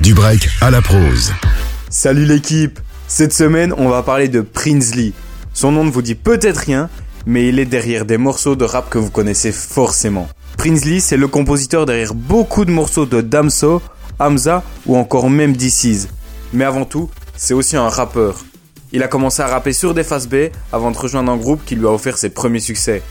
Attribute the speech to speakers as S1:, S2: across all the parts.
S1: Du break à la prose.
S2: Salut l'équipe Cette semaine, on va parler de Prinsley. Son nom ne vous dit peut-être rien, mais il est derrière des morceaux de rap que vous connaissez forcément. Prinsley, c'est le compositeur derrière beaucoup de morceaux de Damso, Hamza ou encore même DC's. Mais avant tout, c'est aussi un rappeur. Il a commencé à rapper sur des faces B avant de rejoindre un groupe qui lui a offert ses premiers succès.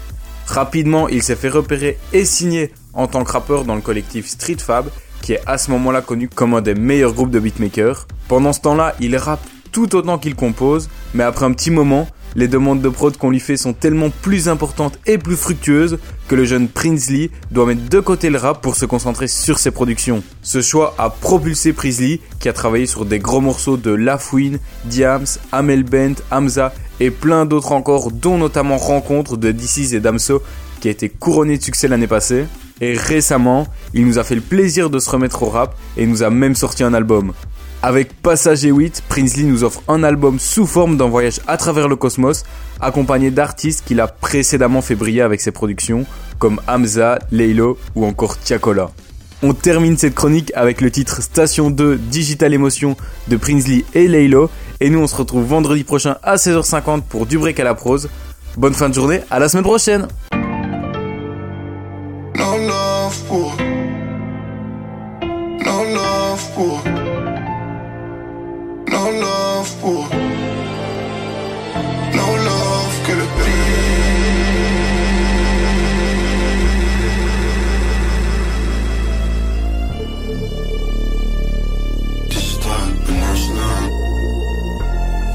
S2: Rapidement, il s'est fait repérer et signer en tant que rappeur dans le collectif Street Fab, qui est à ce moment-là connu comme un des meilleurs groupes de beatmakers. Pendant ce temps-là, il rappe tout autant qu'il compose, mais après un petit moment, les demandes de prod qu'on lui fait sont tellement plus importantes et plus fructueuses que le jeune Prinsley doit mettre de côté le rap pour se concentrer sur ses productions. Ce choix a propulsé Prinsley qui a travaillé sur des gros morceaux de Lafouine, Diams, Amel Bent, Hamza et plein d'autres encore dont notamment Rencontre de DC's et Damso qui a été couronné de succès l'année passée. Et récemment, il nous a fait le plaisir de se remettre au rap et nous a même sorti un album. Avec Passager 8, Prinsley nous offre un album sous forme d'un voyage à travers le cosmos, accompagné d'artistes qu'il a précédemment fait briller avec ses productions, comme Hamza, Leilo ou encore Tiakola. On termine cette chronique avec le titre Station 2 Digital Emotion de Prinsley et Leilo, et nous on se retrouve vendredi prochain à 16h50 pour du break à la prose. Bonne fin de journée, à la semaine prochaine
S3: love pour. No love pour. No love pour.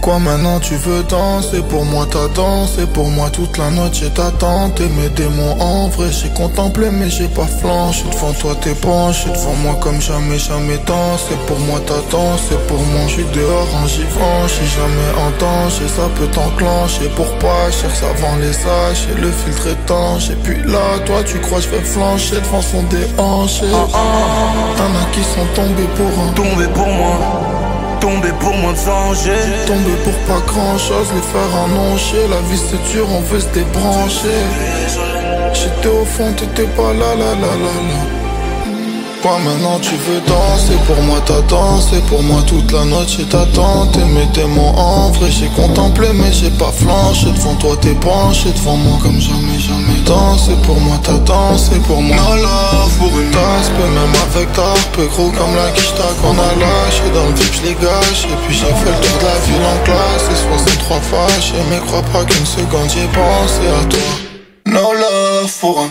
S3: Quoi maintenant tu veux danser Pour moi ta danse Et pour moi toute la noche j'ai t'attente Et mes démons en vrai. J'ai contemplé mais j'ai pas flanché Devant toi t'es penché Devant moi comme jamais jamais dansé Pour moi ta danse Et pour moi. Je suis dehors en givrant J'suis jamais en danger Ça peut t'enclencher Pour pas cher ça vend les sages Et le filtre étanche Et puis là toi tu crois je vais flancher Devant son déhanché. T'en as qui sont tombés pour un
S4: Tombé pour moi, tombé pour moi de
S3: pour pas grand chose, les faire annoncer. La vie c'est dur, on veut se débrancher. J'étais au fond, t'étais pas là, là, là, là, là. Quoi maintenant tu veux danser. Pour moi t'as dansé. Pour moi toute la noche t'attente Et mes démons en vrai j'ai contemplé Mais j'ai pas flanché. Devant toi t'es branché Devant moi comme jamais jamais dansé Pour moi t'as dansé Pour moi. No love pour une tasse Peu même avec ta peu gros comme la quicheta qu'on a lâché Dans le vip j'les gâche Et puis j'ai fait le tour de la ville en classe. Et 63 fâchés Mais crois pas qu'une seconde j'ai pensé à toi. No love pour un